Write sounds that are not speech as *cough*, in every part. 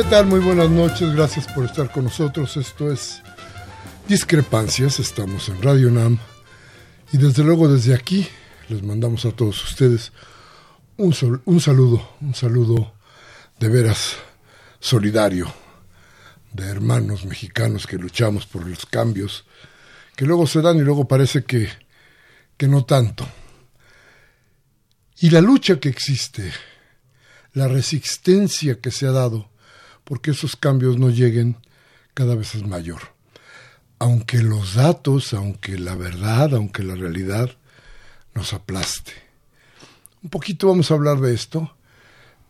Tal? Muy buenas noches, gracias por estar con nosotros. Esto es Discrepancias, estamos en Radio NAM y desde luego desde aquí les mandamos a todos ustedes un, un saludo, un saludo de veras solidario, de hermanos mexicanos que luchamos por los cambios que luego se dan y luego parece que, que no tanto. Y la lucha que existe, la resistencia que se ha dado, porque esos cambios no lleguen cada vez es mayor. Aunque los datos, aunque la verdad, aunque la realidad nos aplaste. Un poquito vamos a hablar de esto,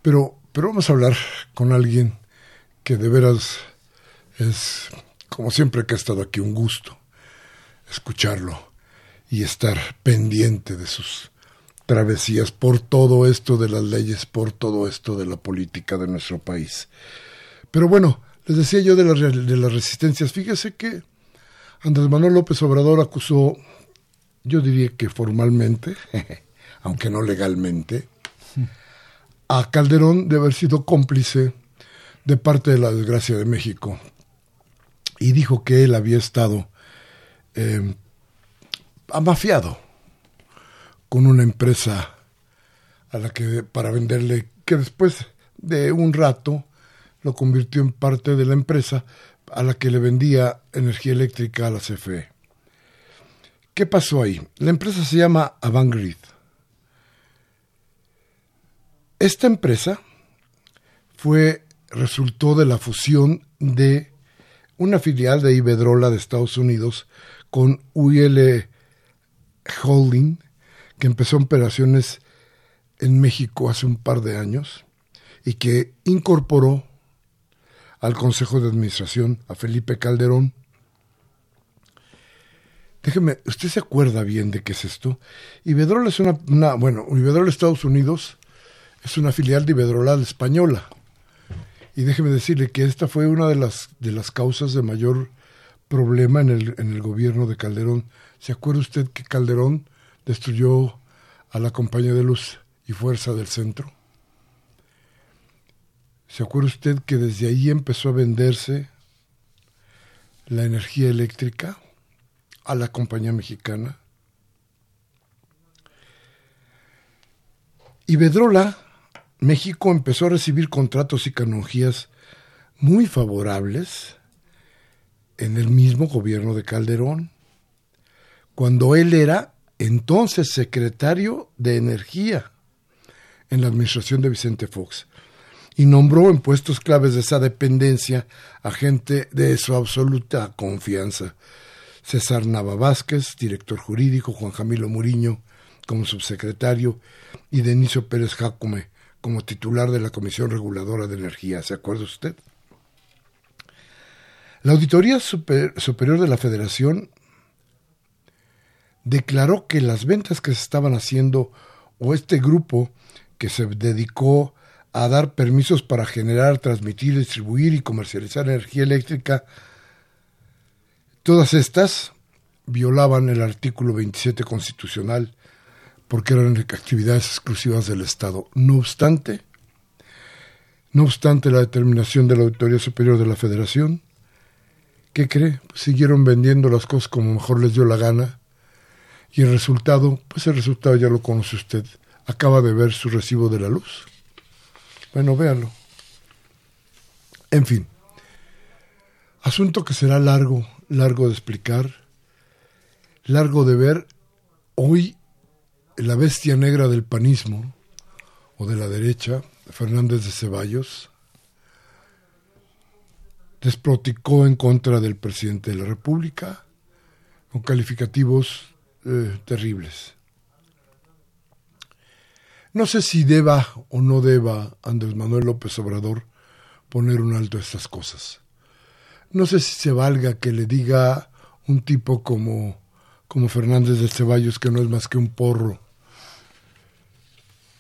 pero, pero vamos a hablar con alguien que de veras es, como siempre que ha estado aquí, un gusto escucharlo y estar pendiente de sus travesías por todo esto de las leyes, por todo esto de la política de nuestro país. Pero bueno, les decía yo de, de las resistencias. Fíjese que Andrés Manuel López Obrador acusó, yo diría que formalmente, *laughs* aunque no legalmente, a Calderón de haber sido cómplice de parte de la desgracia de México. Y dijo que él había estado em, amafiado con una empresa a la que para venderle que después de un rato lo convirtió en parte de la empresa a la que le vendía energía eléctrica a la CFE. ¿Qué pasó ahí? La empresa se llama Avangrid. Esta empresa fue resultó de la fusión de una filial de Iberdrola de Estados Unidos con UIL Holding, que empezó operaciones en México hace un par de años y que incorporó al Consejo de Administración, a Felipe Calderón. Déjeme, ¿usted se acuerda bien de qué es esto? Iberdrola es una, una bueno, Iberdrola Estados Unidos es una filial de Iberdrola española. Y déjeme decirle que esta fue una de las, de las causas de mayor problema en el, en el gobierno de Calderón. ¿Se acuerda usted que Calderón destruyó a la compañía de luz y fuerza del centro? ¿Se acuerda usted que desde ahí empezó a venderse la energía eléctrica a la compañía mexicana? Y Bedrola, México empezó a recibir contratos y canonjías muy favorables en el mismo gobierno de Calderón, cuando él era entonces secretario de Energía en la administración de Vicente Fox. Y nombró en puestos claves de esa dependencia a gente de su absoluta confianza. César Nava Vázquez, director jurídico, Juan Camilo Muriño como subsecretario y Deniso Pérez Jacome como titular de la Comisión Reguladora de Energía. ¿Se acuerda usted? La Auditoría Superior de la Federación declaró que las ventas que se estaban haciendo o este grupo que se dedicó a dar permisos para generar, transmitir, distribuir y comercializar energía eléctrica, todas estas violaban el artículo 27 constitucional porque eran actividades exclusivas del Estado. No obstante, no obstante la determinación de la Auditoría Superior de la Federación, ¿qué cree? Pues siguieron vendiendo las cosas como mejor les dio la gana y el resultado, pues el resultado ya lo conoce usted. Acaba de ver su recibo de la luz. Bueno, véanlo. En fin, asunto que será largo, largo de explicar, largo de ver. Hoy la bestia negra del panismo, o de la derecha, Fernández de Ceballos, desproticó en contra del presidente de la República, con calificativos eh, terribles. No sé si deba o no deba Andrés Manuel López Obrador poner un alto a estas cosas. No sé si se valga que le diga un tipo como, como Fernández de Ceballos que no es más que un porro.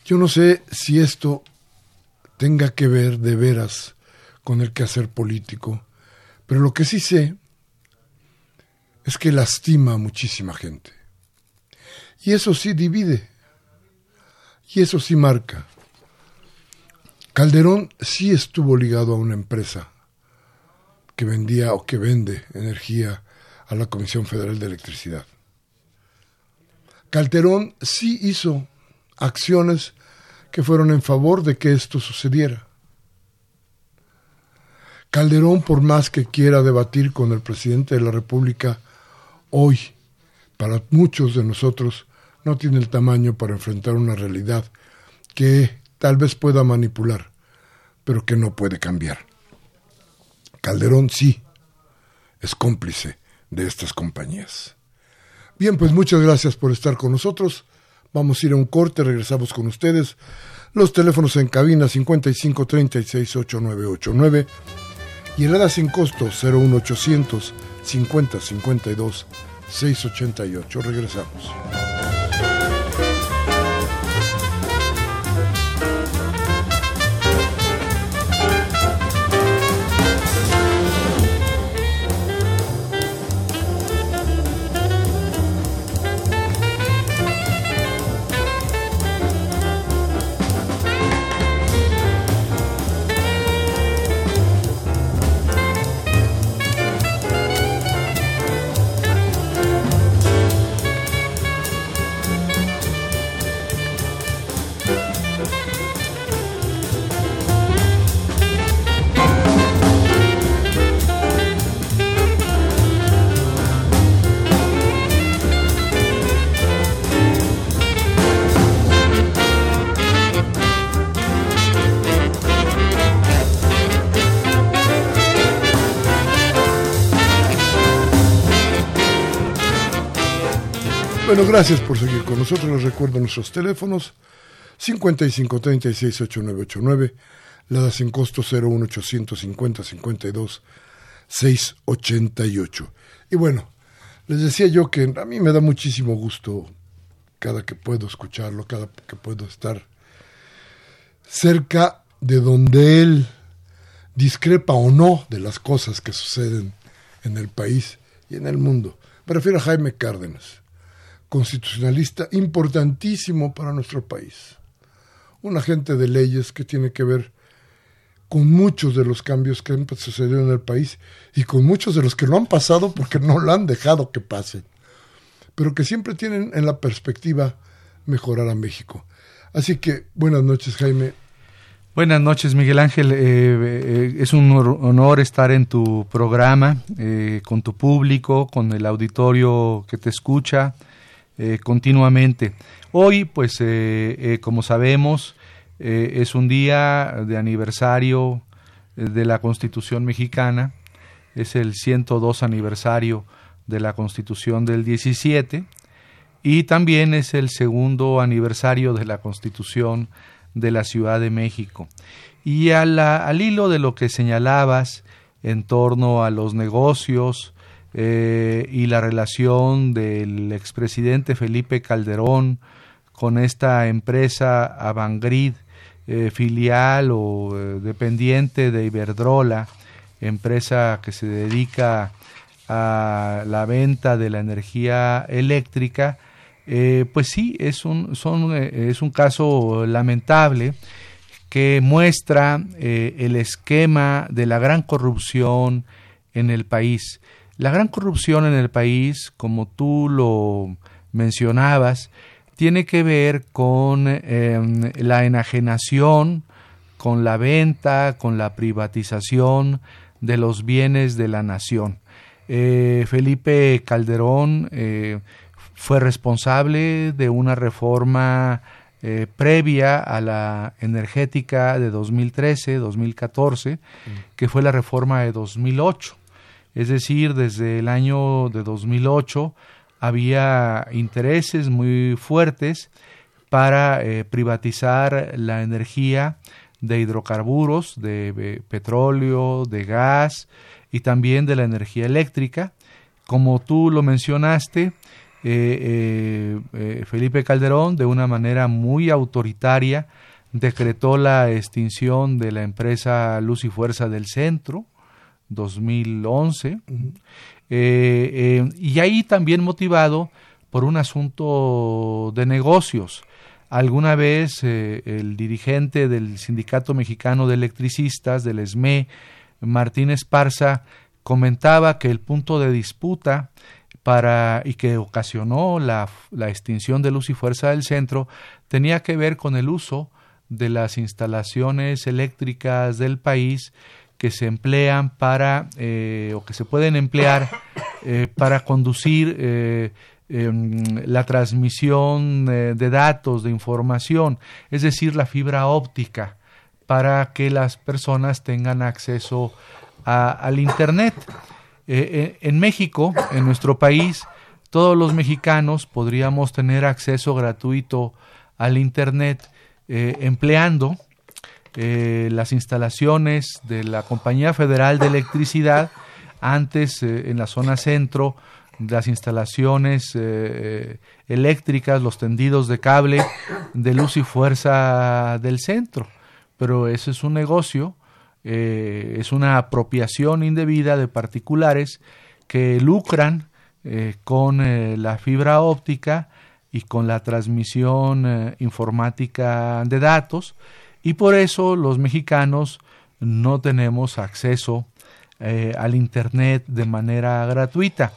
Yo no sé si esto tenga que ver de veras con el quehacer político, pero lo que sí sé es que lastima a muchísima gente. Y eso sí divide. Y eso sí marca. Calderón sí estuvo ligado a una empresa que vendía o que vende energía a la Comisión Federal de Electricidad. Calderón sí hizo acciones que fueron en favor de que esto sucediera. Calderón, por más que quiera debatir con el presidente de la República, hoy, para muchos de nosotros, no tiene el tamaño para enfrentar una realidad que tal vez pueda manipular, pero que no puede cambiar. Calderón sí es cómplice de estas compañías. Bien, pues muchas gracias por estar con nosotros. Vamos a ir a un corte, regresamos con ustedes. Los teléfonos en cabina 55 36 8989 y el sin costo 01800 50 52 688. Regresamos. Bueno, gracias por seguir con nosotros. Les recuerdo nuestros teléfonos 55 36 8989, la sin costo 01850 52 688. Y bueno, les decía yo que a mí me da muchísimo gusto cada que puedo escucharlo, cada que puedo estar cerca de donde él discrepa o no de las cosas que suceden en el país y en el mundo. Me refiero a Jaime Cárdenas constitucionalista importantísimo para nuestro país. Un agente de leyes que tiene que ver con muchos de los cambios que han sucedido en el país y con muchos de los que no han pasado porque no lo han dejado que pasen, pero que siempre tienen en la perspectiva mejorar a México. Así que buenas noches, Jaime. Buenas noches, Miguel Ángel. Eh, eh, es un honor estar en tu programa, eh, con tu público, con el auditorio que te escucha. Eh, continuamente. Hoy, pues, eh, eh, como sabemos, es un día de aniversario de la Constitución mexicana, es el 102 aniversario de la Constitución del 17 y también es el segundo aniversario de la Constitución de la Ciudad de México. Y al hilo de lo que señalabas en torno a los negocios eh, y la relación del expresidente Felipe Calderón con esta empresa Avangrid, eh, filial o eh, dependiente de Iberdrola, empresa que se dedica a la venta de la energía eléctrica, pues sí, es un, son, es un caso lamentable que muestra el esquema de la gran corrupción en el país. La gran corrupción en el país, como tú lo mencionabas, tiene que ver con em, la enajenación, con la venta, con la privatización de los bienes de la nación. Felipe Calderón fue responsable de una reforma eh, previa a la energética de 2013-2014, mm. que fue la reforma de 2008. Es decir, desde el año de 2008 había intereses muy fuertes para eh, privatizar la energía de hidrocarburos, de petróleo, de gas y también de la energía eléctrica. Como tú lo mencionaste, eh, eh, Felipe Calderón, de una manera muy autoritaria, decretó la extinción de la empresa Luz y Fuerza del Centro, 2011, eh, y ahí también motivado por un asunto de negocios. Alguna vez el dirigente del Sindicato Mexicano de Electricistas, del ESME, Martín Esparza, comentaba que el punto de disputa para, y que ocasionó la, la extinción de luz y fuerza del centro tenía que ver con el uso de las instalaciones eléctricas del país que se emplean para eh, o que se pueden emplear eh, para conducir eh, em, la transmisión de datos, de información, es decir, la fibra óptica, para que las personas tengan acceso al Internet. En México, en nuestro país, todos los mexicanos podríamos tener acceso gratuito al Internet eh, las instalaciones de la Compañía Federal de Electricidad, antes en la zona centro, las instalaciones eléctricas, los tendidos de cable de luz y fuerza del centro. Pero eso es un negocio eh, es una apropiación indebida de particulares que lucran eh, con eh, la fibra óptica y con la transmisión informática de datos y por eso los mexicanos no tenemos acceso al Internet de manera gratuita.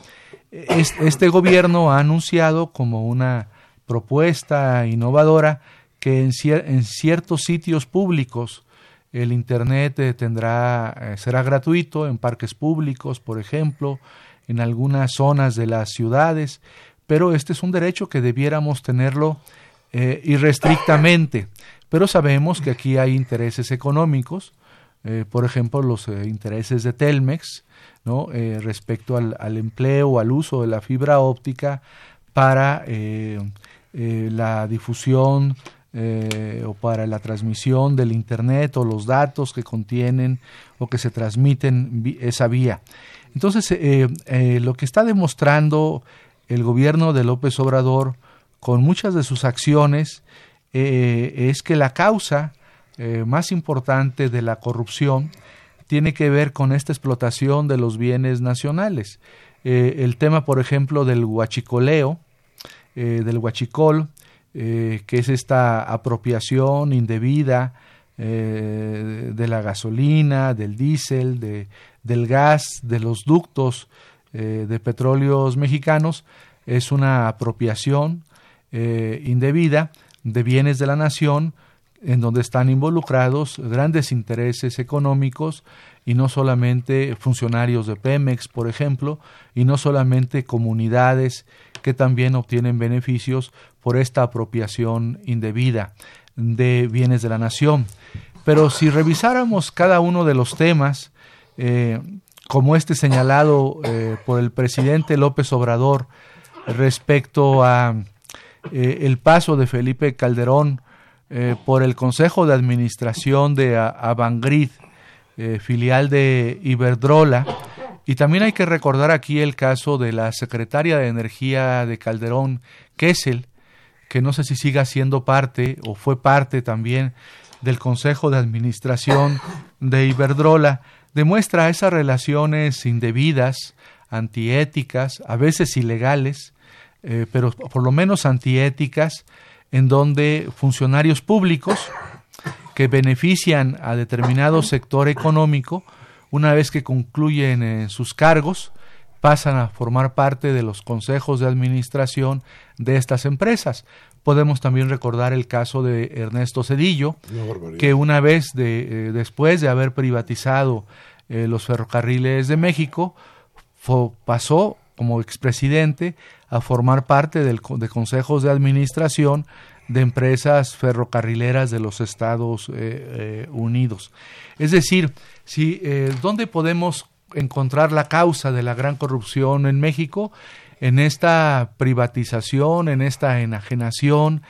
Este gobierno ha anunciado como una propuesta innovadora que en ciertos sitios públicos el Internet eh, tendrá, eh, será gratuito en parques públicos, por ejemplo, en algunas zonas de las ciudades, pero este es un derecho que debiéramos tenerlo eh, irrestrictamente. Pero sabemos que aquí hay intereses económicos, por ejemplo, los intereses de Telmex, ¿no? respecto al, al, empleo, al uso de la fibra óptica para la difusión eh, o para la transmisión del Internet o los datos que contienen o que se transmiten esa vía. Entonces, eh, eh, lo que está demostrando el gobierno de López Obrador con muchas de sus acciones es que la causa más importante de la corrupción tiene que ver con esta explotación de los bienes nacionales. el tema, por ejemplo, del huachicoleo, del huachicol, eh, que es esta apropiación indebida eh, de la gasolina, del diésel, de, del gas, de los ductos eh, de petróleos mexicanos, es una apropiación indebida de bienes de la nación en donde están involucrados grandes intereses económicos y no solamente funcionarios de Pemex, por ejemplo, y no solamente comunidades que también obtienen beneficios por esta apropiación indebida. de bienes de la nación. Pero si revisáramos cada uno de los temas, eh, como este señalado eh, por el presidente López Obrador respecto a eh, el paso de Felipe Calderón por el Consejo de Administración de Avangrid, filial de Iberdrola, y también hay que recordar aquí el caso de la secretaria de Energía de Calderón, Kessel, que no sé si siga siendo parte o fue parte también del Consejo de Administración de Iberdrola, demuestra esas relaciones indebidas, antiéticas, a veces ilegales, eh, pero por lo menos antiéticas, en donde funcionarios públicos que benefician a determinado sector económico, una vez que concluyen eh, sus cargos, pasan a formar parte de los consejos de administración de estas empresas. Podemos también recordar el caso de Ernesto Cedillo, que una vez de, eh, después de haber privatizado eh, los ferrocarriles de México, pasó como expresidente a formar parte del, de consejos de administración de empresas ferrocarrileras de los Estados eh, Unidos. Es decir, si, ¿dónde podemos encontrar la causa de la gran corrupción en México, en esta privatización, en esta enajenación,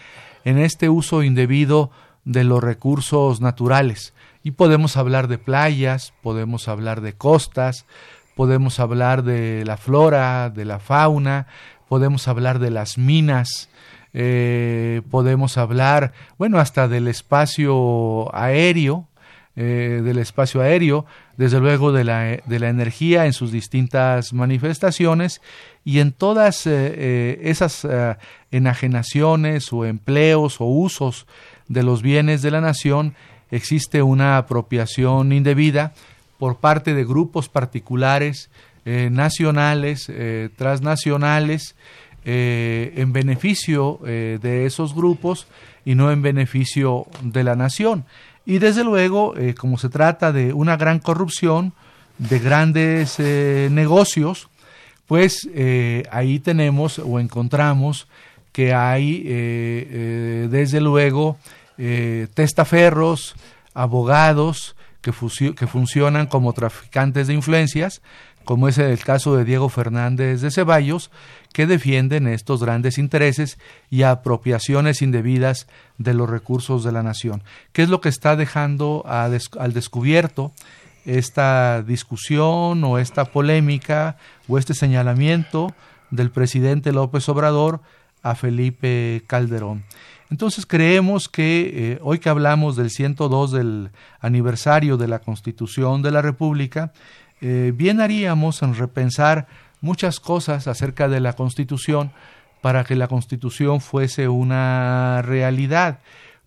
en este uso indebido de los recursos naturales. Y podemos hablar de playas, podemos hablar de costas, podemos hablar de la flora, de la fauna, podemos hablar de las minas, eh, podemos hablar, bueno, hasta del espacio aéreo, eh, del espacio aéreo, desde luego de la, de la, energía en sus distintas manifestaciones y en todas eh, esas enajenaciones o empleos o usos de los bienes de la nación existe una apropiación indebida por parte de grupos particulares, nacionales, transnacionales, en beneficio de esos grupos y no en beneficio de la nación. Y desde luego, eh, como se trata de una gran corrupción, de grandes eh, negocios, pues eh, ahí tenemos o encontramos que hay desde luego testaferros, abogados que, funcionan como traficantes de influencias, como es el caso de Diego Fernández de Ceballos, que defienden estos grandes intereses y apropiaciones indebidas de los recursos de la nación. ¿Qué es lo que está dejando al descubierto esta discusión o esta polémica o este señalamiento del presidente López Obrador a Felipe Calderón? Entonces creemos que eh, hoy que hablamos del 102 del aniversario de la Constitución de la República, eh, bien haríamos en repensar muchas cosas acerca de la Constitución para que la Constitución fuese una realidad,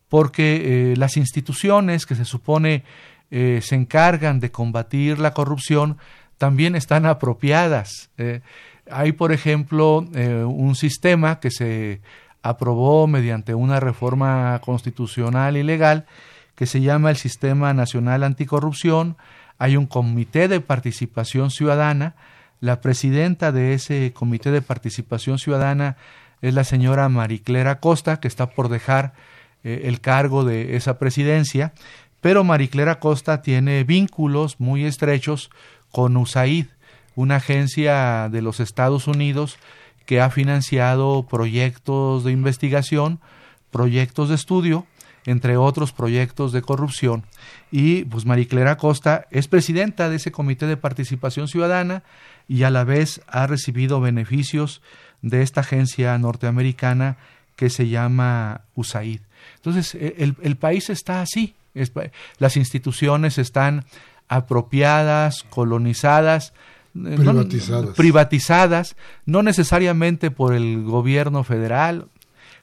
porque eh, las instituciones que se supone se encargan de combatir la corrupción también están apropiadas. Hay, por ejemplo, un sistema que se aprobó mediante una reforma constitucional y legal que se llama el Sistema Nacional Anticorrupción. Hay un comité de participación ciudadana la presidenta de ese Comité de Participación Ciudadana es la señora Mariclera Costa, que está por dejar eh, el cargo de esa presidencia, pero Mariclera Costa tiene vínculos muy estrechos con USAID, una agencia de los Estados Unidos que ha financiado proyectos de investigación, proyectos de estudio, entre otros proyectos de corrupción. Y pues Mariclera Costa es presidenta de ese Comité de Participación Ciudadana, y a la vez ha recibido beneficios de esta agencia norteamericana que se llama USAID. Entonces, e, el, país está así, las instituciones están apropiadas, colonizadas, privatizadas. No, privatizadas, no necesariamente por el gobierno federal,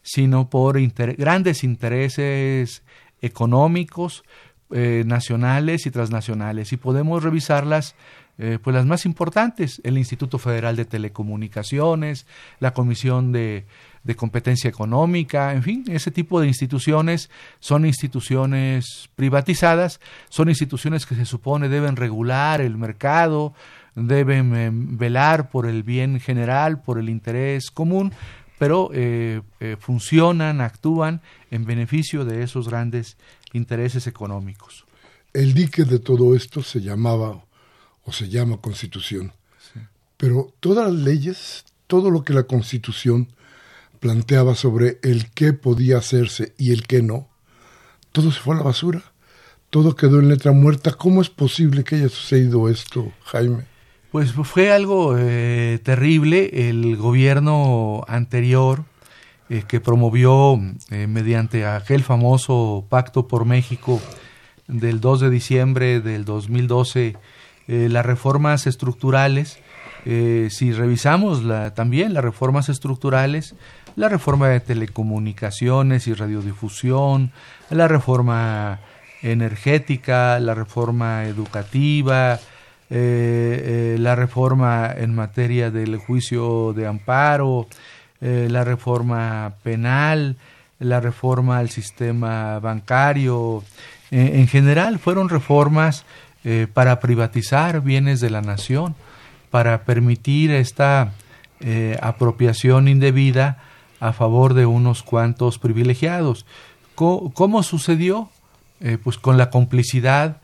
sino por grandes intereses económicos, eh, nacionales y transnacionales. Y podemos revisarlas eh, pues las más importantes, el Instituto Federal de Telecomunicaciones, la Comisión de, de, Competencia Económica, en fin, ese tipo de instituciones son instituciones privatizadas, son instituciones que se supone deben regular el mercado, deben eh, velar por el bien general, por el interés común, pero eh, eh, funcionan, actúan en beneficio de esos grandes intereses económicos. El dique de todo esto se llamaba o se llama Constitución. Pero todas las leyes, todo lo que la Constitución planteaba sobre el qué podía hacerse y el qué no, todo se fue a la basura. Todo quedó en letra muerta. ¿Cómo es posible que haya sucedido esto, Jaime? Pues fue algo eh, terrible. El gobierno anterior, eh, que promovió eh, mediante aquel famoso Pacto por México del 2 de diciembre del 2012, las reformas estructurales, si revisamos la, también las reformas estructurales, la reforma de telecomunicaciones y radiodifusión, la reforma energética, la reforma educativa, eh, eh, la reforma en materia del juicio de amparo, eh, la reforma penal, la reforma al sistema bancario. en general fueron reformas para privatizar bienes de la nación, para permitir esta apropiación indebida a favor de unos cuantos privilegiados. ¿Cómo, sucedió? pues con la complicidad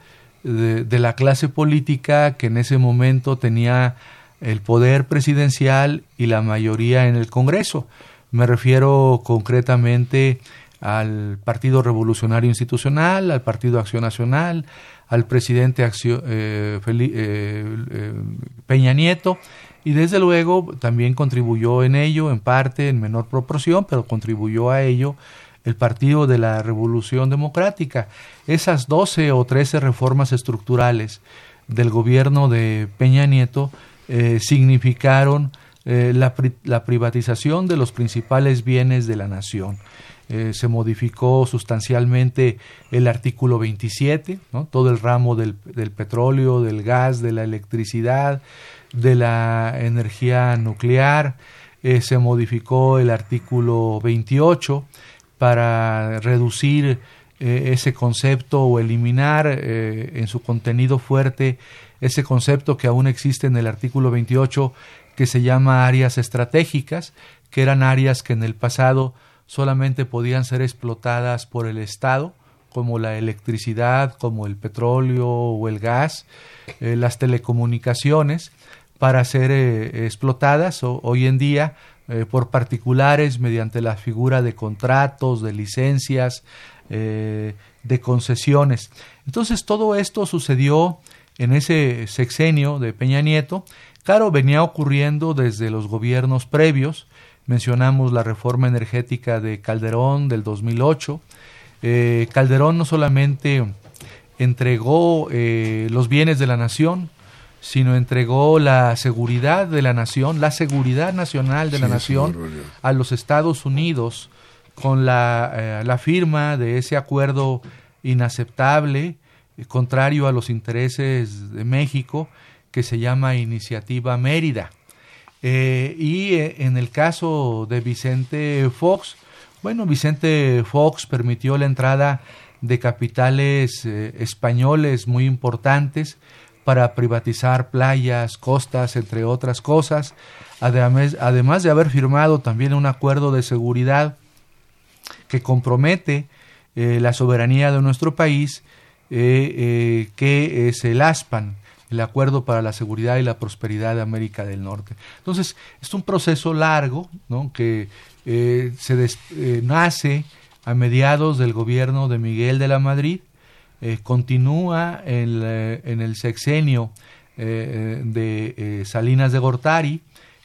de, la clase política que en ese momento tenía el poder presidencial y la mayoría en el Congreso. Me refiero concretamente al Partido Revolucionario Institucional, al Partido Acción Nacional, al presidente eh, eh, eh, Peña Nieto, y desde luego también contribuyó en ello, en parte, en menor proporción, pero contribuyó a ello el Partido de la Revolución Democrática. Esas 12 o 13 reformas estructurales del gobierno de Peña Nieto eh, significaron eh, la, privatización de los principales bienes de la nación. Eh, se modificó sustancialmente el artículo 27, todo el ramo del, del, petróleo, del gas, de la electricidad, de la energía nuclear, se modificó el artículo 28, para reducir eh, ese concepto o eliminar eh, en su contenido fuerte ese concepto que aún existe en el artículo 28 que se llama áreas estratégicas, que eran áreas que en el pasado solamente podían ser explotadas por el Estado, como la electricidad, como el petróleo o el gas, eh, las telecomunicaciones, para ser explotadas. hoy en día eh, por particulares mediante la figura de contratos, de licencias, eh, de concesiones. Entonces todo esto sucedió en ese sexenio de Peña Nieto. Claro, venía ocurriendo desde los gobiernos previos. Mencionamos la reforma energética de Calderón del 2008. Eh, Calderón no solamente entregó los bienes de la nación, sino entregó la seguridad de la nación, la seguridad nacional de la nación a los Estados Unidos con la, eh, la firma de ese acuerdo inaceptable, eh, contrario a los intereses de México, que se llama Iniciativa Mérida. Eh, y en el caso de Vicente Fox, bueno, Vicente Fox permitió la entrada de capitales españoles muy importantes, para privatizar playas, costas, entre otras cosas, además, además de haber firmado también un acuerdo de seguridad que compromete eh, la soberanía de nuestro país, eh, eh, que es el ASPAN, el Acuerdo para la Seguridad y la Prosperidad de América del Norte. Entonces, es un proceso largo ¿no? que se nace a mediados del gobierno de Miguel de la Madrid, eh, continúa en, el sexenio eh, de eh, Salinas de Gortari,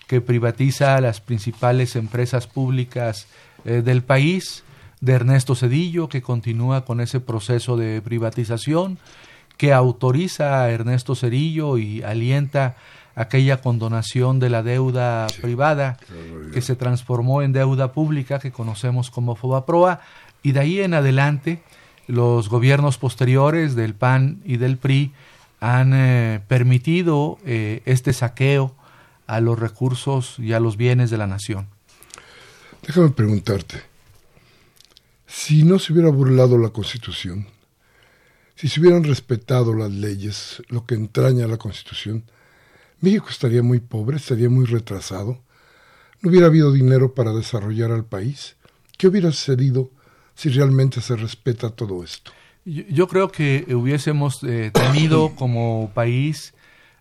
que privatiza las principales empresas públicas del país, de Ernesto Cedillo, que continúa con ese proceso de privatización, que autoriza a Ernesto Cedillo y alienta aquella condonación de la deuda privada que se transformó en deuda pública que conocemos como FOBAPROA y de ahí en adelante los gobiernos posteriores del PAN y del PRI han eh, permitido eh, este saqueo a los recursos y a los bienes de la nación. Déjame preguntarte, si no se hubiera burlado la Constitución, si se hubieran respetado las leyes, lo que entraña la Constitución, México estaría muy pobre, estaría muy retrasado. no hubiera habido dinero para desarrollar al país. ¿Qué hubiera sucedido si realmente se respeta todo esto? Yo, creo que hubiésemos eh, tenido *coughs* como país,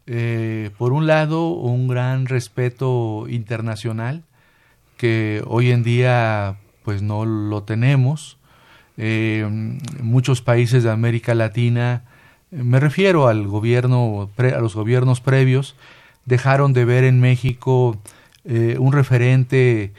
eh, por un lado, un gran respeto internacional, que hoy en día pues no lo tenemos. Eh, muchos países de América Latina, me refiero al gobierno, a los gobiernos previos, dejaron de ver en México un referente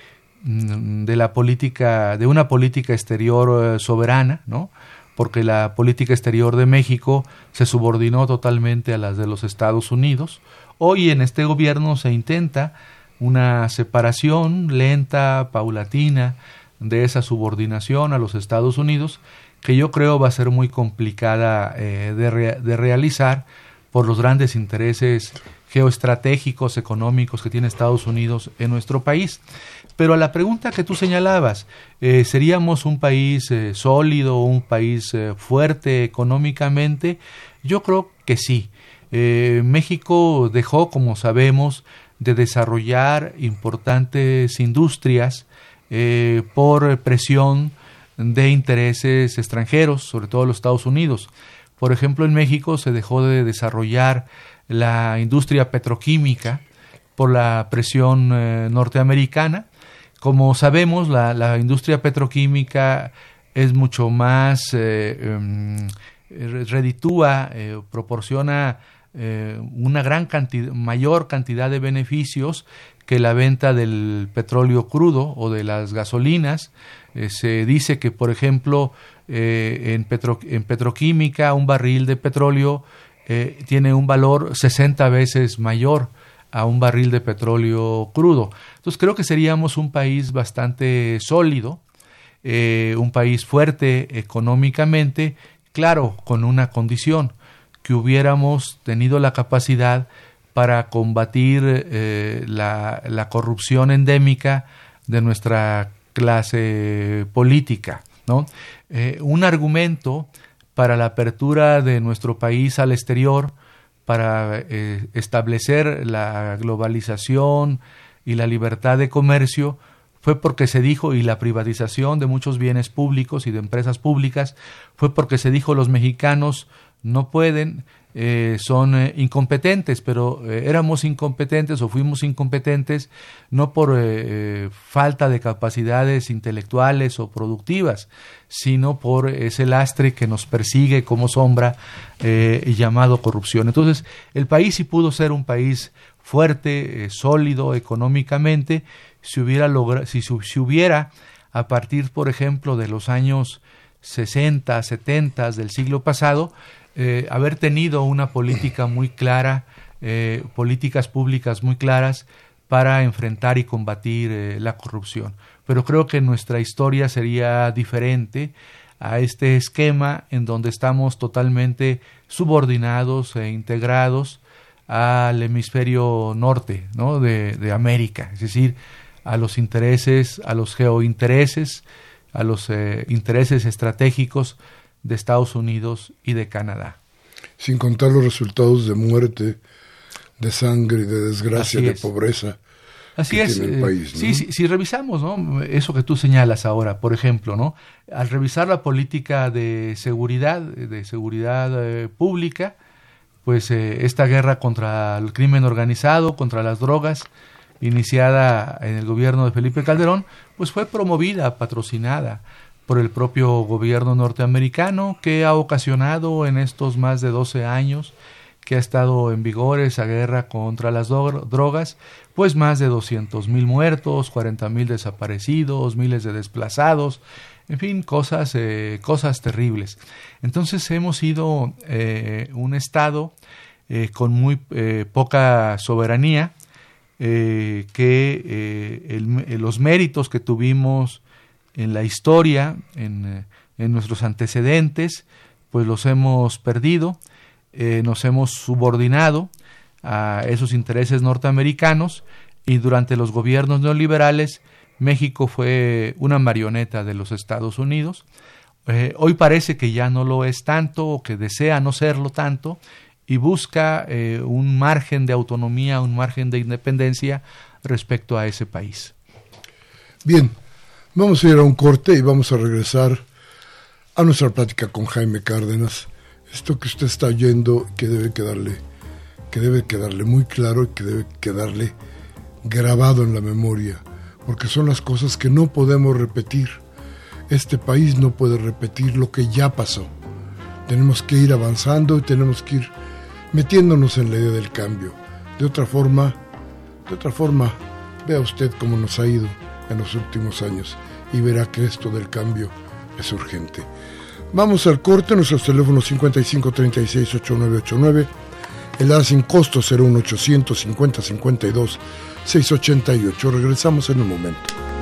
de la política, de una política exterior soberana, ¿no? porque la política exterior de México se subordinó totalmente a las de los Estados Unidos. Hoy en este gobierno se intenta una separación lenta, paulatina, de esa subordinación a los Estados Unidos, que yo creo va a ser muy complicada eh, de, de realizar por los grandes intereses geoestratégicos, económicos que tiene Estados Unidos en nuestro país. Pero a la pregunta que tú señalabas, eh, ¿seríamos un país eh, sólido, un país eh, fuerte económicamente? Yo creo que sí. México dejó, como sabemos, de desarrollar importantes industrias por presión de intereses extranjeros, sobre todo los Estados Unidos. Por ejemplo, en México se dejó de desarrollar la industria petroquímica por la presión norteamericana como sabemos, la, industria petroquímica es mucho más eh, em, reditúa, eh, proporciona eh, una gran cantidad, mayor cantidad de beneficios que la venta del petróleo crudo o de las gasolinas. se dice que, por ejemplo, en, petroquímica un barril de petróleo tiene un valor 60 veces mayor a un barril de petróleo crudo. Entonces creo que seríamos un país bastante sólido, eh, un país fuerte económicamente, claro, con una condición, que hubiéramos tenido la capacidad para combatir eh, la, corrupción endémica de nuestra clase política. ¿no? Eh, un argumento para la apertura de nuestro país al exterior para eh, establecer la globalización y la libertad de comercio fue porque se dijo, y la privatización de muchos bienes públicos y de empresas públicas, fue porque se dijo los mexicanos no pueden eh, son eh, incompetentes, pero eh, éramos incompetentes o fuimos incompetentes no por falta de capacidades intelectuales o productivas, sino por ese lastre que nos persigue como sombra llamado corrupción. Entonces, el país sí pudo ser un país fuerte, sólido económicamente, si hubiera, si, si hubiera, a partir, por ejemplo, de los años 60, 70 del siglo pasado, eh, haber tenido una política muy clara, eh, políticas públicas muy claras para enfrentar y combatir eh, la corrupción. Pero creo que nuestra historia sería diferente a este esquema en donde estamos totalmente subordinados e integrados al hemisferio norte ¿no? de, de América, es decir, a los intereses, a los geointereses, a los intereses estratégicos de Estados Unidos y de Canadá. Sin contar los resultados de muerte, de sangre, de desgracia, de pobreza. Así es. El eh, país, sí, si revisamos ¿no? eso que tú señalas ahora, por ejemplo, ¿no? al revisar la política de seguridad, de seguridad eh, pública, pues eh, esta guerra contra el crimen organizado, contra las drogas, iniciada en el gobierno de Felipe Calderón, pues fue promovida, patrocinada por el propio gobierno norteamericano que ha ocasionado en estos más de 12 años que ha estado en vigor esa guerra contra las drogas, pues más de 200 mil muertos, 40 mil desaparecidos, miles de desplazados, en fin, cosas, eh, cosas terribles. Entonces hemos sido eh, un Estado eh, con muy poca soberanía, que los méritos que tuvimos en la historia, en, eh, nuestros antecedentes, pues los hemos perdido, eh, nos hemos subordinado a esos intereses norteamericanos y durante los gobiernos neoliberales México fue una marioneta de los Estados Unidos. Eh, hoy parece que ya no lo es tanto o que desea no serlo tanto y busca un margen de autonomía, un margen de independencia respecto a ese país. Bien, vamos a ir a un corte y vamos a regresar a nuestra plática con Jaime Cárdenas. Esto que usted está oyendo que debe quedarle, que debe quedarle muy claro y que debe quedarle grabado en la memoria, porque son las cosas que no podemos repetir. Este país no puede repetir lo que ya pasó. Tenemos que ir avanzando y tenemos que ir metiéndonos en la idea del cambio. De otra forma, de otra forma, vea usted cómo nos ha ido en los últimos años y verá que esto del cambio es urgente. Vamos al corte, nuestros teléfonos 55 36 8989, el AR sin costo 01800 50 52 688. Regresamos en un momento.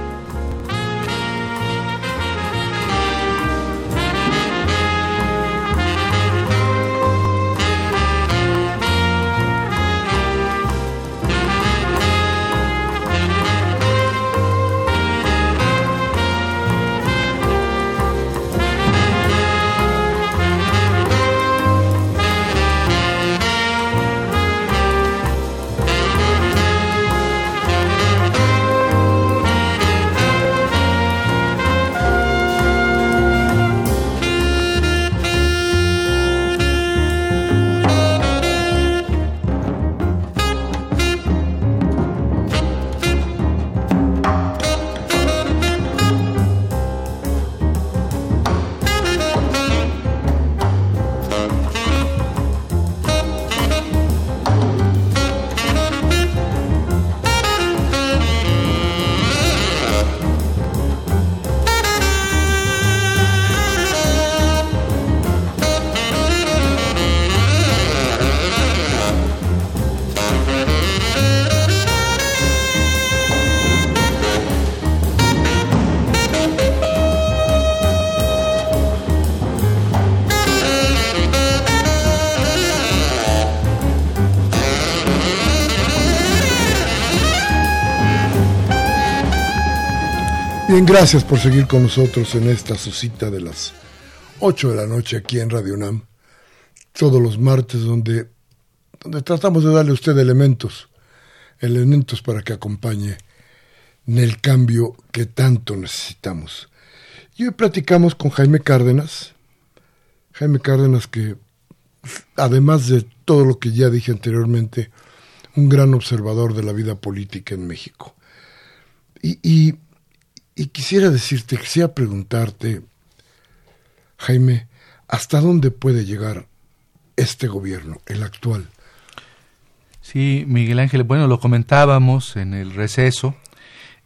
Gracias por seguir con nosotros en esta su cita de las 8 de la noche aquí en Radio Nam, todos los martes donde, donde tratamos de darle a usted elementos, elementos para que acompañe en el cambio que tanto necesitamos. Y hoy platicamos con Jaime Cárdenas, Jaime Cárdenas que además de todo lo que ya dije anteriormente, un gran observador de la vida política en México. Y y quisiera decirte, quisiera preguntarte, Jaime, ¿hasta dónde puede llegar este gobierno, el actual? Sí, Miguel Ángel, bueno, lo comentábamos en el receso.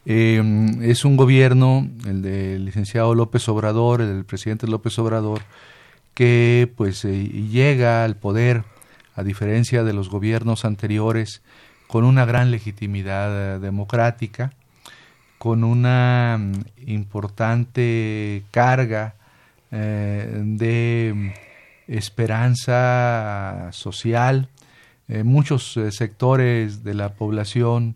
Eh, es un gobierno, el del licenciado López Obrador, el del presidente López Obrador, que pues eh, llega al poder, a diferencia de los gobiernos anteriores, con una gran legitimidad eh, democrática, con una mm, importante carga eh, de mm, esperanza social. Eh, muchos eh, sectores de la población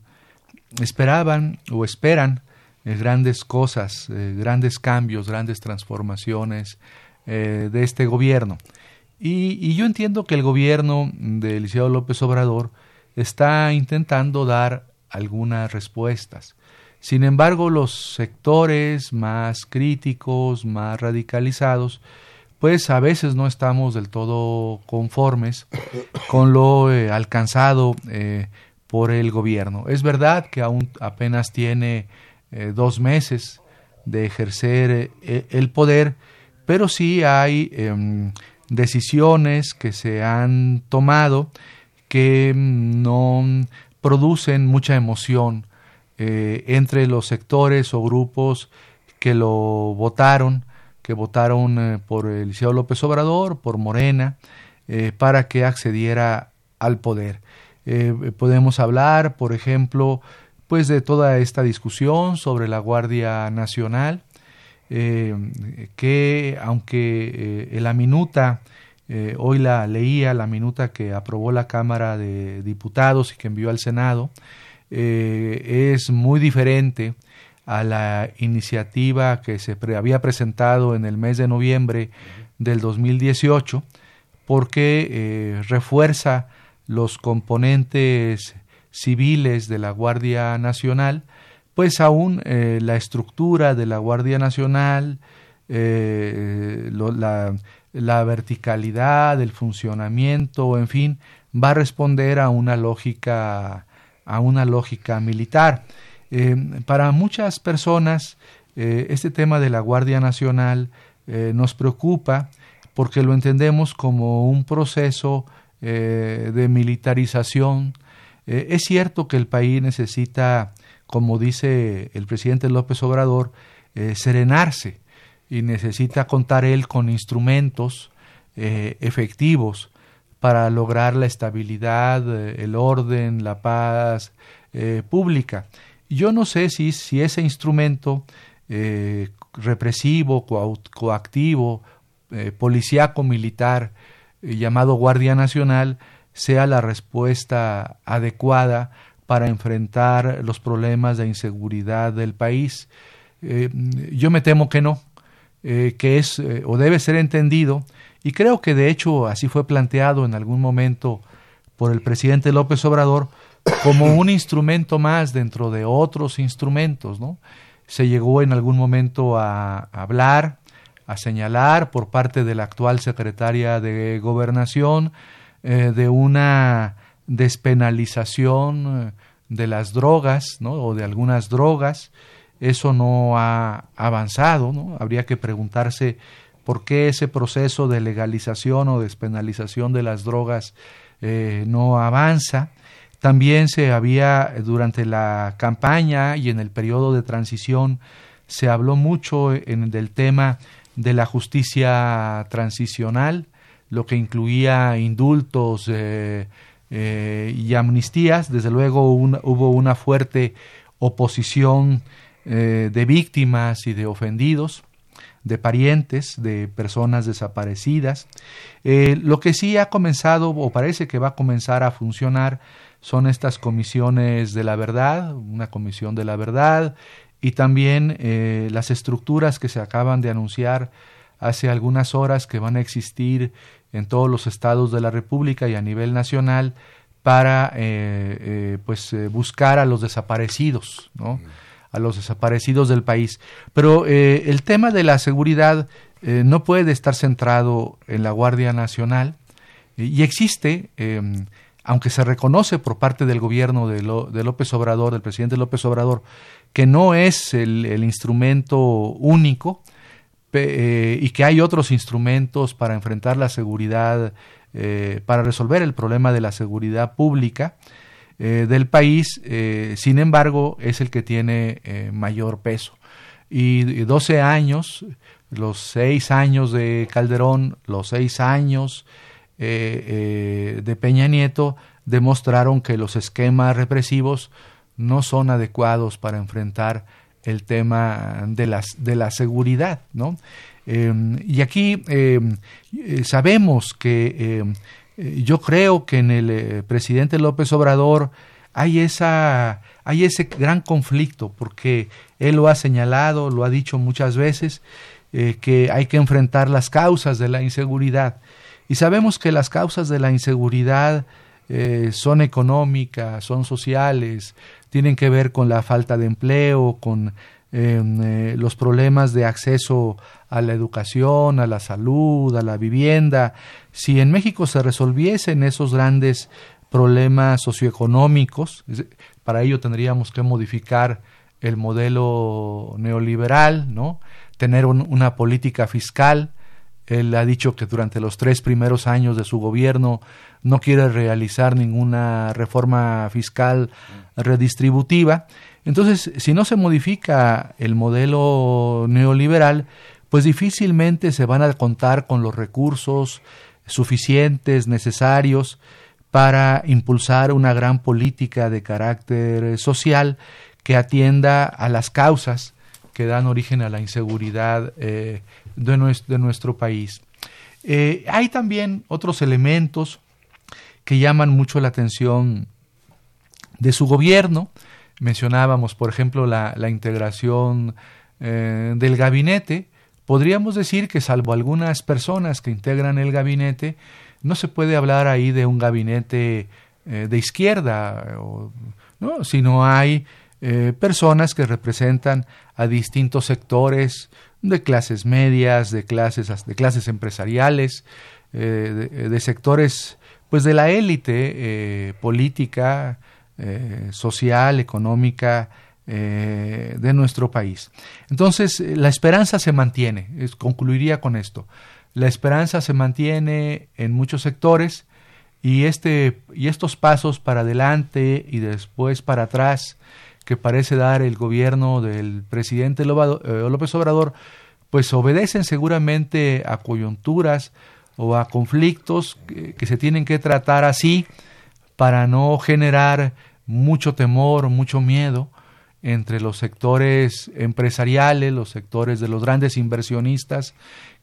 esperaban o esperan grandes cosas, grandes cambios, grandes transformaciones de este gobierno. Y, y, yo entiendo que el gobierno de Eliseo López Obrador está intentando dar algunas respuestas. Sin embargo, los sectores más críticos, más radicalizados, pues a veces no estamos del todo conformes *coughs* con lo eh, alcanzado eh, por el gobierno. Es verdad que aún apenas tiene eh, dos meses de ejercer el poder, pero sí hay em, decisiones que se han tomado que mm, no producen mucha emoción eh, entre los sectores o grupos que lo votaron, que votaron eh, por Eliseo López Obrador, por Morena, eh, para que accediera al poder. podemos hablar, por ejemplo, pues de toda esta discusión sobre la Guardia Nacional, que aunque en la minuta, hoy la leía, la minuta que aprobó la Cámara de Diputados y que envió al Senado, eh, es muy diferente a la iniciativa que se había presentado en el mes de noviembre del 2018 porque eh, refuerza los componentes civiles de la Guardia Nacional pues aún eh, la estructura de la Guardia Nacional, eh, la, la, verticalidad, el funcionamiento, en fin, va a responder a una lógica, a una lógica militar. Eh, para muchas personas, este tema de la Guardia Nacional nos preocupa porque lo entendemos como un proceso de militarización. es cierto que el país necesita como dice el presidente López Obrador, eh, serenarse y necesita contar él con instrumentos eh, efectivos para lograr la estabilidad, eh, el orden, la paz pública. Yo no sé si, si ese instrumento represivo, coactivo, policíaco militar llamado Guardia Nacional sea la respuesta adecuada para enfrentar los problemas de inseguridad del país. Eh, yo me temo que no, eh, que es eh, o debe ser entendido, y creo que de hecho así fue planteado en algún momento por el presidente López Obrador como un instrumento más dentro de otros instrumentos, ¿no? Se llegó en algún momento a hablar, a señalar por parte de la actual secretaria de Gobernación de una despenalización eh, de las drogas ¿no? o de algunas drogas. Eso no ha avanzado. ¿no? Habría que preguntarse por qué ese proceso de legalización o despenalización de las drogas eh, no avanza. También se había, durante la campaña y en el periodo de transición, se habló mucho del tema de la justicia transicional, lo que incluía indultos, eh, eh, y amnistías. Desde luego hubo una fuerte oposición de víctimas y de ofendidos, de parientes, de personas desaparecidas. Eh, lo que sí ha comenzado o parece que va a comenzar a funcionar son estas comisiones de la verdad, una comisión de la verdad y también las estructuras que se acaban de anunciar hace algunas horas que van a existir en todos los estados de la República y a nivel nacional para eh, eh, pues eh, buscar a los desaparecidos, ¿no? A los desaparecidos del país. Pero el tema de la seguridad no puede estar centrado en la Guardia Nacional y existe, em, aunque se reconoce por parte del gobierno de, López Obrador, del presidente López Obrador, que no es el, instrumento único, eh, y que hay otros instrumentos para enfrentar la seguridad, eh, para resolver el problema de la seguridad pública eh, del país, sin embargo, es el que tiene mayor peso. Y 12 años, los seis años de Calderón, los seis años de Peña Nieto, demostraron que los esquemas represivos no son adecuados para enfrentar el tema de, de la seguridad, ¿no? Y aquí em, eh, sabemos que eh, yo creo que en el eh, presidente López Obrador hay esa hay ese gran conflicto porque él lo ha señalado, lo ha dicho muchas veces que hay que enfrentar las causas de la inseguridad y sabemos que las causas de la inseguridad son económicas, son sociales, tienen que ver con la falta de empleo, con em, eh, los problemas de acceso a la educación, a la salud, a la vivienda. Si en México se resolviesen esos grandes problemas socioeconómicos, para ello tendríamos que modificar el modelo neoliberal, ¿no? tener una política fiscal. Él ha dicho que durante los tres primeros años de su gobierno no quiere realizar ninguna reforma fiscal redistributiva. Entonces, si no se modifica el modelo neoliberal, pues difícilmente se van a contar con los recursos suficientes, necesarios, para impulsar una gran política de carácter social que atienda a las causas que dan origen a la inseguridad eh, de, nuestro, país. Eh, hay también otros elementos que llaman mucho la atención de su gobierno. Mencionábamos, por ejemplo, la, integración eh, del gabinete. Podríamos decir que salvo algunas personas que integran el gabinete, no se puede hablar ahí de un gabinete eh, de izquierda, ¿no? sino hay personas que representan a distintos sectores de clases medias, de clases, de clases empresariales, de, sectores pues de la élite política, social, económica, de nuestro país. Entonces, la esperanza se mantiene, concluiría con esto. La esperanza se mantiene en muchos sectores y, este, y estos pasos para adelante y después para atrás que parece dar el gobierno del presidente eh, López Obrador, pues obedecen seguramente a coyunturas o a conflictos que, se tienen que tratar así para no generar mucho temor, mucho miedo entre los sectores empresariales, los sectores de los grandes inversionistas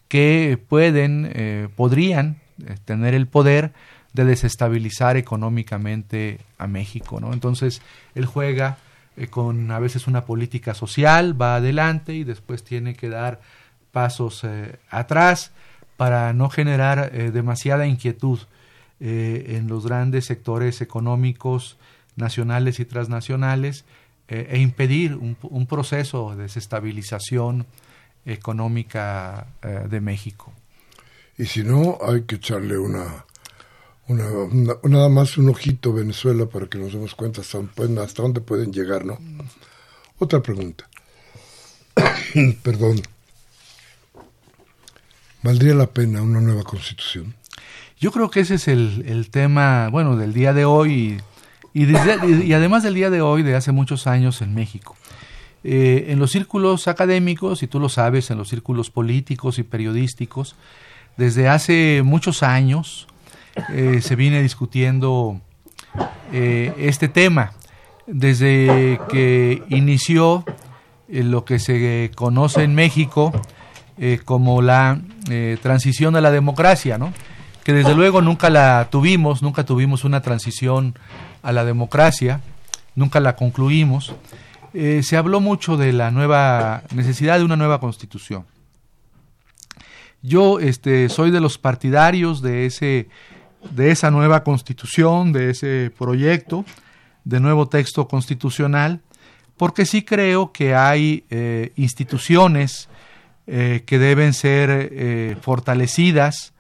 que pueden, eh, podrían eh, tener el poder de desestabilizar económicamente a México. ¿no? Entonces, él juega eh, con a veces una política social, va adelante y después tiene que dar pasos atrás para no generar demasiada inquietud en los grandes sectores económicos nacionales y transnacionales e impedir un, un proceso de desestabilización económica eh, de México. Y si no, hay que echarle una, una, nada más un ojito a Venezuela para que nos demos cuenta hasta, hasta dónde pueden llegar, ¿no? Otra pregunta. *coughs* Perdón. ¿Valdría la pena una nueva constitución? Yo creo que ese es el, el tema, bueno, del día de hoy y, y además del día de hoy de hace muchos años en México. Eh, en los círculos académicos, y tú lo sabes, en los círculos políticos y periodísticos, desde hace muchos años eh, se viene discutiendo eh, este tema. Desde que inició lo que se conoce en México como la transición a la democracia, ¿no? Que desde luego nunca la tuvimos, nunca tuvimos una transición a la democracia, nunca la concluimos. Eh, se habló mucho de la nueva necesidad de una nueva constitución. Yo este, soy de los partidarios de, ese, de esa nueva constitución, de ese proyecto de nuevo texto constitucional, porque sí creo que hay eh, instituciones eh, que deben ser fortalecidas,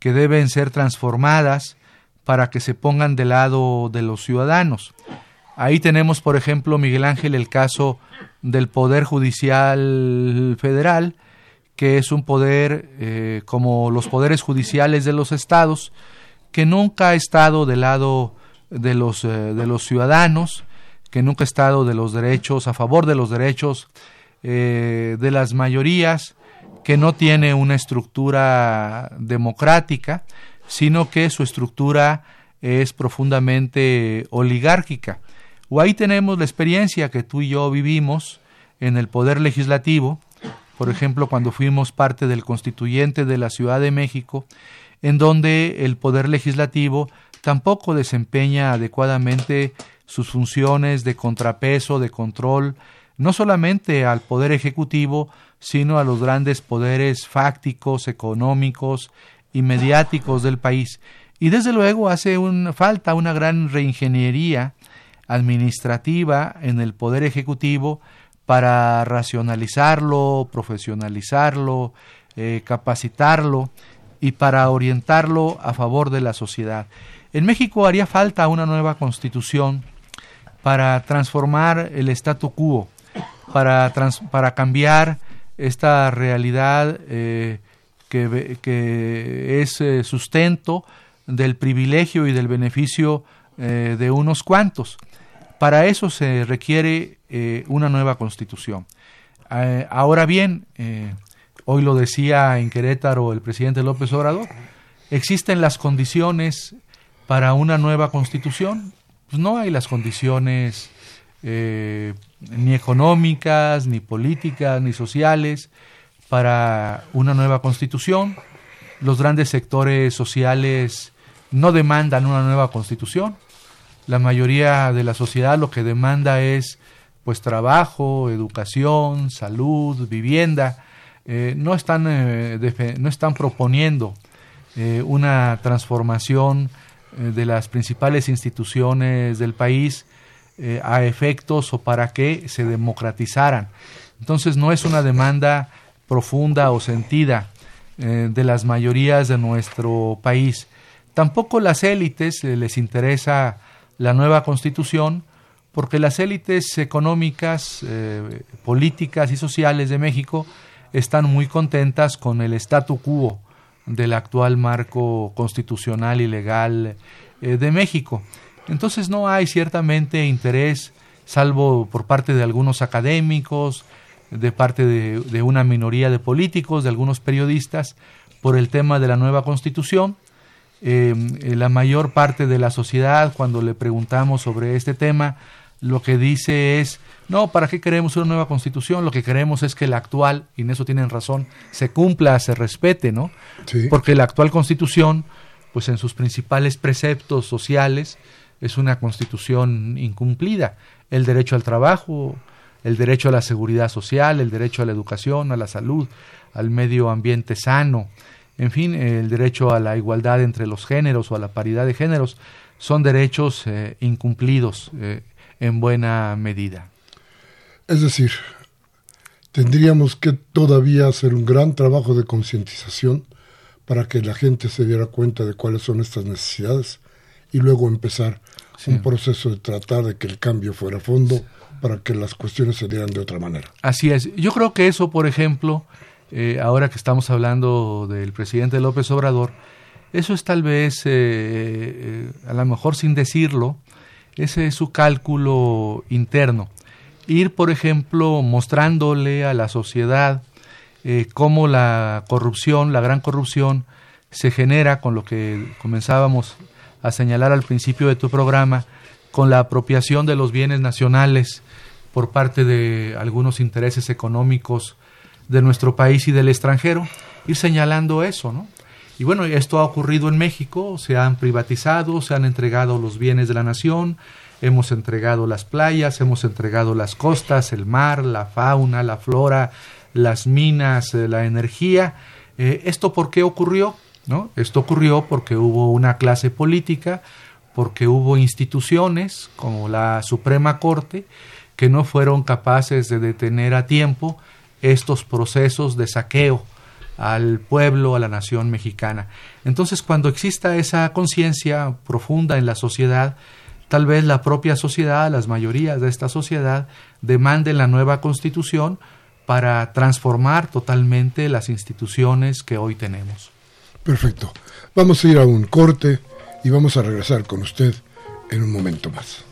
que deben ser transformadas para que se pongan del lado de los ciudadanos. Ahí tenemos, por ejemplo, Miguel Ángel, el caso del Poder Judicial Federal, que es un poder eh, como los poderes judiciales de los estados, que nunca ha estado del lado de los, eh, de los ciudadanos, que nunca ha estado de los derechos, a favor de los derechos eh, de las mayorías, que no tiene una estructura democrática, sino que su estructura es profundamente oligárquica. O ahí tenemos la experiencia que tú y yo vivimos en el Poder Legislativo, por ejemplo, cuando fuimos parte del constituyente de la Ciudad de México, en donde el Poder Legislativo tampoco desempeña adecuadamente sus funciones de contrapeso, de control, no solamente al Poder Ejecutivo, sino a los grandes poderes fácticos, económicos y mediáticos del país. Y desde luego hace un, falta una gran reingeniería administrativa en el Poder Ejecutivo para racionalizarlo, profesionalizarlo, eh, capacitarlo y para orientarlo a favor de la sociedad. En México haría falta una nueva constitución para transformar el statu quo, para, para cambiar esta realidad eh, que, que, es eh, sustento del privilegio y del beneficio de unos cuantos. Para eso se requiere eh, una nueva constitución. Eh, ahora bien, eh, hoy lo decía en Querétaro el presidente López Obrador, ¿existen las condiciones para una nueva constitución? Pues no hay las condiciones ni económicas, ni políticas, ni sociales para una nueva constitución. Los grandes sectores sociales no demandan una nueva constitución la mayoría de la sociedad lo que demanda es pues trabajo, educación, salud, vivienda. Eh, no, están, eh, no están proponiendo eh, una transformación de las principales instituciones del país eh, a efectos o para que se democratizaran. Entonces no es una demanda profunda o sentida eh, de las mayorías de nuestro país. Tampoco las élites les interesa la nueva constitución porque las élites económicas, políticas y sociales de México están muy contentas con el statu quo del actual marco constitucional y legal eh, de México. Entonces no hay ciertamente interés, salvo por parte de algunos académicos, de parte de, una minoría de políticos, de algunos periodistas, por el tema de la nueva constitución. Eh, la mayor parte de la sociedad, cuando le preguntamos sobre este tema, lo que dice es, no, ¿para qué queremos una nueva constitución? Lo que queremos es que la actual, y en eso tienen razón, se cumpla, se respete, ¿no? Porque la actual constitución, pues en sus principales preceptos sociales, es una constitución incumplida. El derecho al trabajo, el derecho a la seguridad social, el derecho a la educación, a la salud, al medio ambiente sano, en fin, el derecho a la igualdad entre los géneros o a la paridad de géneros, son derechos eh, incumplidos. Eh, en buena medida. Es decir, tendríamos que todavía hacer un gran trabajo de concientización para que la gente se diera cuenta de cuáles son estas necesidades y luego empezar un proceso de tratar de que el cambio fuera a fondo para que las cuestiones se dieran de otra manera. Así es. Yo creo que eso, por ejemplo, eh, ahora que estamos hablando del presidente López Obrador, eso es tal vez, eh, eh, a lo mejor sin decirlo, ese es su cálculo interno. Ir, por ejemplo, mostrándole a la sociedad cómo la corrupción, la gran corrupción, se genera con lo que comenzábamos a señalar al principio de tu programa, con la apropiación de los bienes nacionales por parte de algunos intereses económicos de nuestro país y del extranjero, ir señalando eso, ¿no? Y bueno, esto ha ocurrido en México, se han privatizado, se han entregado los bienes de la nación, hemos entregado las playas, hemos entregado las costas, el mar, la fauna, la flora, las minas, eh, la energía. Eh, ¿Esto por qué ocurrió? ¿No? Esto ocurrió porque hubo una clase política, porque hubo instituciones como la Suprema Corte que no fueron capaces de detener a tiempo estos procesos de saqueo al pueblo, a la nación mexicana. Entonces, cuando exista esa conciencia profunda en la sociedad, tal vez la propia sociedad, las mayorías de esta sociedad, demanden la nueva constitución para transformar totalmente las instituciones que hoy tenemos. Perfecto. Vamos a ir a un corte y vamos a regresar con usted en un momento más.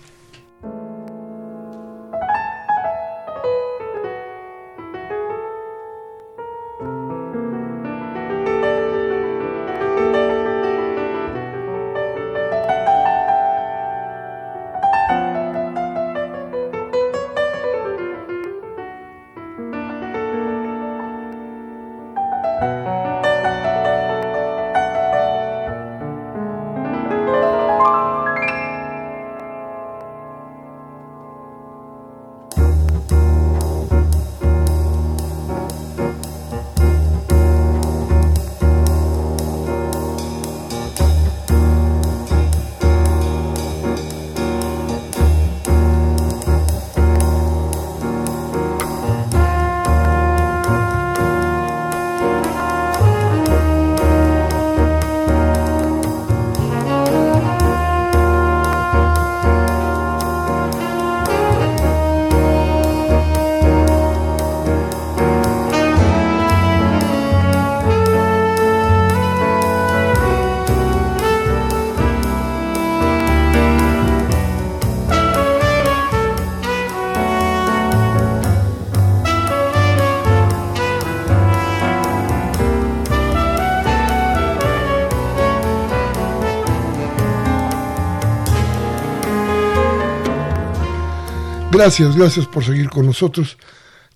Gracias, gracias por seguir con nosotros.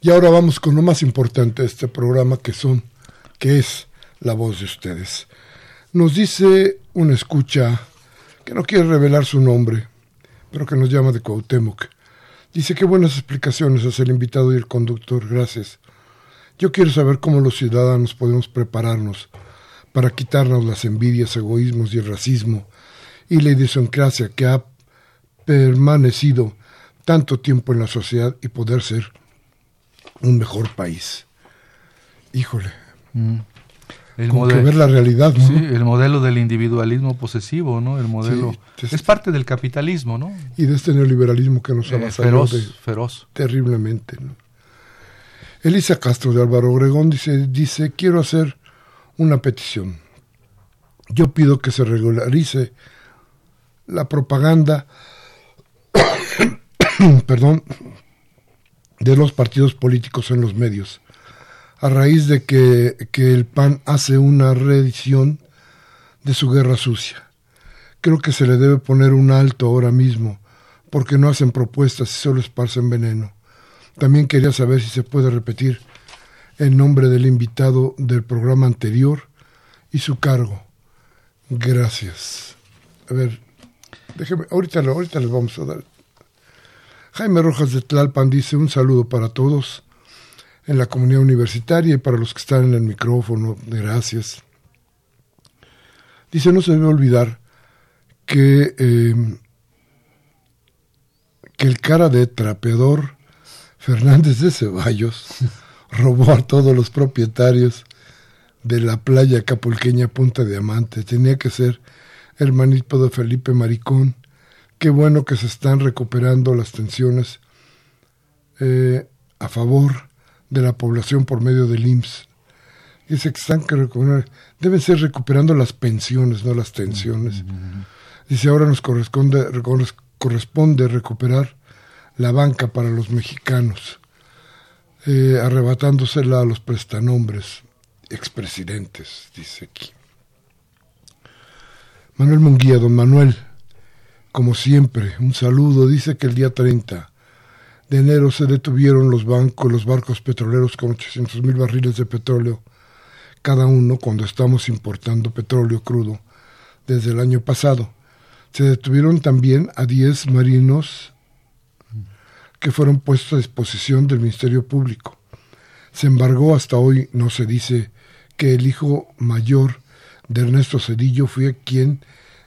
Y ahora vamos con lo más importante de este programa que son, que es la voz de ustedes. Nos dice una escucha que no quiere revelar su nombre, pero que nos llama de Cuauhtémoc. Dice qué buenas explicaciones hace el invitado y el conductor, gracias. Yo quiero saber cómo los ciudadanos podemos prepararnos para quitarnos las envidias, egoísmos y el racismo y la idiosincrasia que ha permanecido tanto tiempo en la sociedad y poder ser un mejor país. Híjole. Mm. El Como que ver la realidad, ¿no? sí, el modelo del individualismo posesivo, ¿no? El modelo Sí, es- es parte del capitalismo, ¿no? Y de este neoliberalismo que nos Eh, avasalló feroz, de- feroz. terriblemente. ¿no? Elisa Castro de Álvaro Obregón dice, dice, quiero hacer una petición. Yo pido que se regularice la propaganda, *clears throat* perdón, de los partidos políticos en los medios, a raíz de que, que el PAN hace una reedición de su guerra sucia. Creo que se le debe poner un alto ahora mismo, porque no hacen propuestas y solo esparcen veneno. También quería saber si se puede repetir el nombre del invitado del programa anterior y su cargo. Gracias. A ver, déjeme, ahorita, ahorita les vamos a dar. Jaime Rojas de Tlalpan dice un saludo para todos en la comunidad universitaria y para los que están en el micrófono. Gracias. Dice, no se debe olvidar que, eh, que el cara de trapeador Fernández de Ceballos *laughs* robó a todos los propietarios de la playa acapulqueña Punta Diamante. Tenía que ser hermanito de Felipe Maricón. Qué bueno que se están recuperando las tensiones eh, a favor de la población por medio del IMSS. Dice que están que recuperar- deben ser recuperando las pensiones, no las tensiones. Dice ahora nos corresponde recuperar la banca para los mexicanos, eh, arrebatándosela a los prestanombres expresidentes, dice aquí. Manuel Munguía, don Manuel, como siempre, un saludo. Dice que el día 30 de enero se detuvieron los bancos, los barcos petroleros con 800 mil barriles de petróleo cada uno cuando estamos importando petróleo crudo desde el año pasado. Se detuvieron también a 10 marinos que fueron puestos a disposición del Ministerio Público. Se embargó hasta hoy, no se dice que el hijo mayor de Ernesto Cedillo fue quien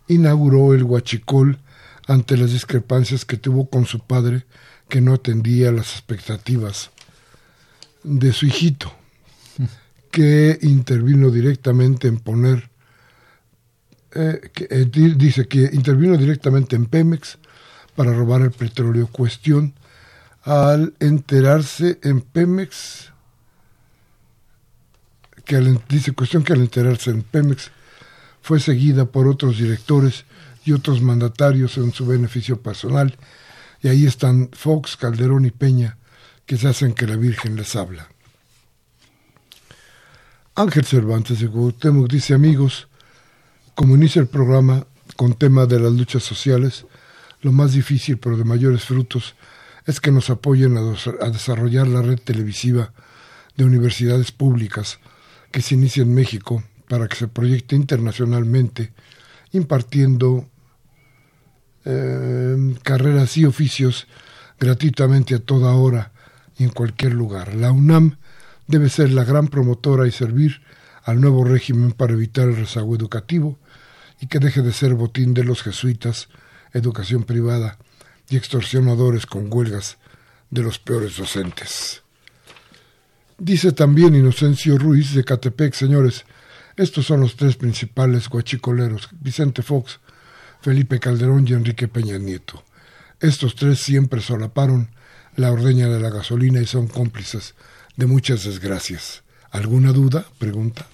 inauguró el huachicol ante las discrepancias que tuvo con su padre que no atendía las expectativas de su hijito, *laughs* que intervino directamente en poner, eh, que, eh, di- dice que intervino directamente en Pemex para robar el petróleo. Cuestión al enterarse en Pemex, que al dice cuestión que al enterarse en Pemex fue seguida por otros directores y otros mandatarios en su beneficio personal, y ahí están Fox, Calderón y Peña, que se hacen que la Virgen les habla. Ángel Cervantes de Cuauhtémoc dice, amigos, como inicia el programa con tema de las luchas sociales, lo más difícil pero de mayores frutos es que nos apoyen a, a desarrollar la red televisiva de universidades públicas que se inicia en México para que se proyecte internacionalmente, impartiendo eh, carreras y oficios gratuitamente a toda hora y en cualquier lugar. La UNAM debe ser la gran promotora y servir al nuevo régimen para evitar el rezago educativo y que deje de ser botín de los jesuitas, educación privada y extorsionadores con huelgas de los peores docentes. Dice también Inocencio Ruiz de Catepec, señores, estos son los tres principales guachicoleros, Vicente Fox, Felipe Calderón y Enrique Peña Nieto. Estos tres siempre solaparon la ordeña de la gasolina y son cómplices de muchas desgracias. ¿Alguna duda? Pregunta.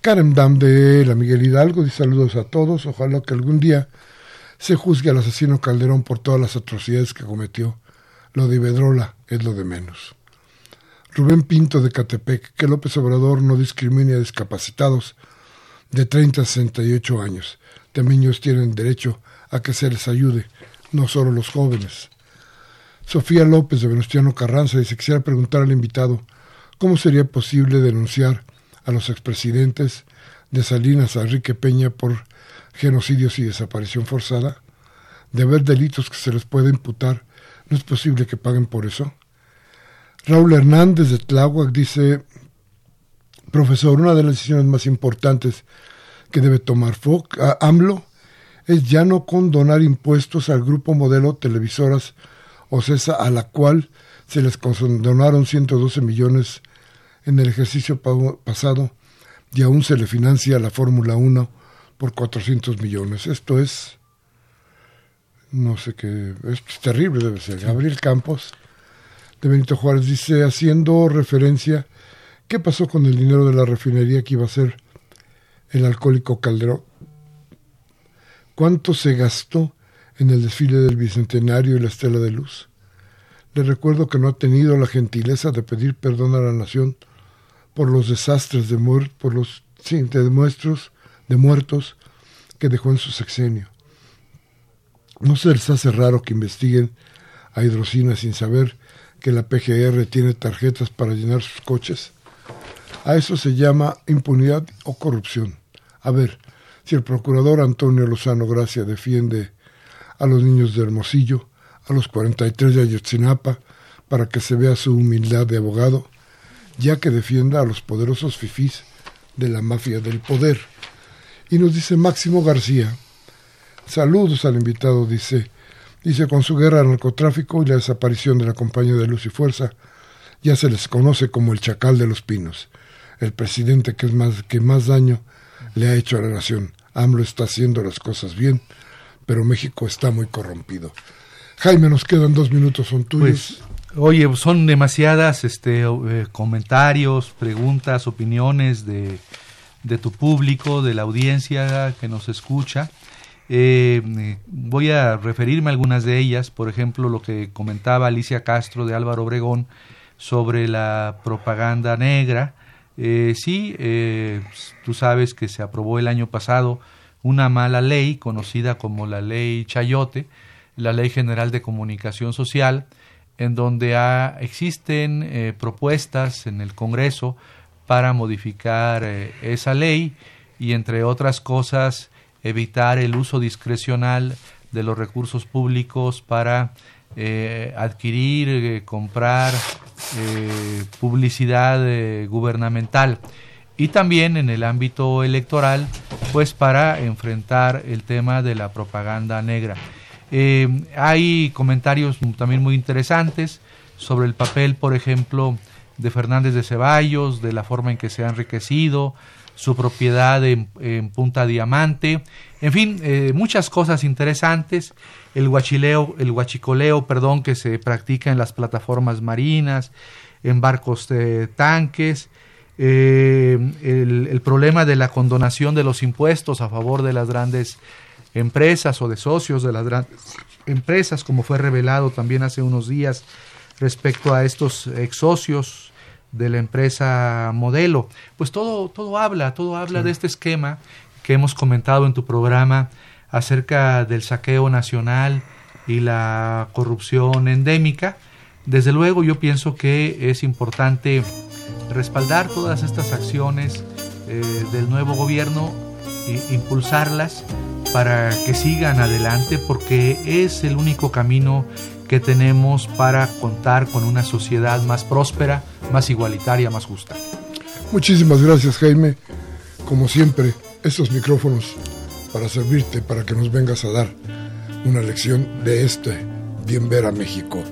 Karen Dam de la Miguel Hidalgo dice saludos a todos. Ojalá que algún día se juzgue al asesino Calderón por todas las atrocidades que cometió. Lo de Ibedrola es lo de menos. Rubén Pinto de Catepec, que López Obrador no discrimine a discapacitados de 30 a 68 años. También tienen derecho a que se les ayude, no solo los jóvenes. Sofía López de Venustiano Carranza dice, quisiera preguntar al invitado, ¿cómo sería posible denunciar a los expresidentes de Salinas a Enrique Peña por genocidios y desaparición forzada? De haber delitos que se les puede imputar, ¿no es posible que paguen por eso? Raúl Hernández de Tláhuac dice, profesor, una de las decisiones más importantes que debe tomar FOC, a AMLO es ya no condonar impuestos al grupo modelo televisoras OCESA a la cual se les condonaron 112 millones en el ejercicio pasado y aún se le financia la Fórmula 1 por 400 millones. Esto es, no sé qué, es terrible debe ser. Gabriel Campos de Benito Juárez dice, haciendo referencia, ¿qué pasó con el dinero de la refinería que iba a ser el alcohólico Calderón? ¿Cuánto se gastó en el desfile del Bicentenario y la Estela de Luz? Le recuerdo que no ha tenido la gentileza de pedir perdón a la nación por los desastres de muertos, por los sí, de, muestros, de muertos que dejó en su sexenio. ¿No se les hace raro que investiguen a Hidrocina sin saber que la PGR tiene tarjetas para llenar sus coches? A eso se llama impunidad o corrupción. A ver, si el procurador Antonio Lozano Gracia defiende a los niños de Hermosillo, a los 43 de Ayotzinapa, para que se vea su humildad de abogado, ya que defienda a los poderosos fifís de la mafia del poder. Y nos dice Máximo García, saludos al invitado, dice, dice, con su guerra al narcotráfico y la desaparición de la compañía de Luz y Fuerza, ya se les conoce como el chacal de los pinos, el presidente que, es más, que más daño le ha hecho a la nación. AMLO está haciendo las cosas bien, pero México está muy corrompido. Jaime, nos quedan dos minutos, son tuyos. Pues, Oye, son demasiadas este, eh, comentarios, preguntas, opiniones de, de, tu público, de la audiencia que nos escucha. Eh, voy a referirme a algunas de ellas, por ejemplo, lo que comentaba Alicia Castro de Álvaro Obregón sobre la propaganda negra. Eh, sí, tú sabes que se aprobó el año pasado una mala ley conocida como la ley Chayote, la Ley General de Comunicación Social, en donde existen eh, propuestas en el Congreso para modificar eh, esa ley y, entre otras cosas, evitar el uso discrecional de los recursos públicos para eh, adquirir, comprar publicidad gubernamental y también en el ámbito electoral, pues para enfrentar el tema de la propaganda negra. Eh, hay comentarios también muy interesantes sobre el papel, por ejemplo, de Fernández de Ceballos, de la forma en que se ha enriquecido, su propiedad en, Punta Diamante, en fin, eh, muchas cosas interesantes, el guachileo, el guachicoleo, perdón, que se practica en las plataformas marinas, en barcos de tanques, eh, el, el, problema de la condonación de los impuestos a favor de las grandes empresas o de socios de las grandes empresas, como fue revelado también hace unos días respecto a estos ex socios de la empresa modelo. Pues todo, todo habla, todo habla de este esquema que hemos comentado en tu programa acerca del saqueo nacional y la corrupción endémica. Desde luego yo pienso que es importante respaldar todas estas acciones eh, del nuevo gobierno e impulsarlas para que sigan adelante porque es el único camino que tenemos para contar con una sociedad más próspera, más igualitaria, más justa. Muchísimas gracias Jaime. Como siempre, estos micrófonos para servirte, para que nos vengas a dar una lección de este Bien Ver a México.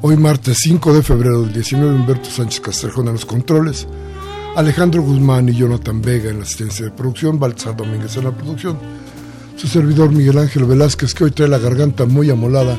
Hoy martes 5 de febrero del 19, Humberto Sánchez Castrejón en los controles, Alejandro Guzmán y Jonathan Vega en la asistencia de producción, Baltzar Domínguez en la producción su servidor Miguel Ángel Velázquez, que hoy trae la garganta muy amolada.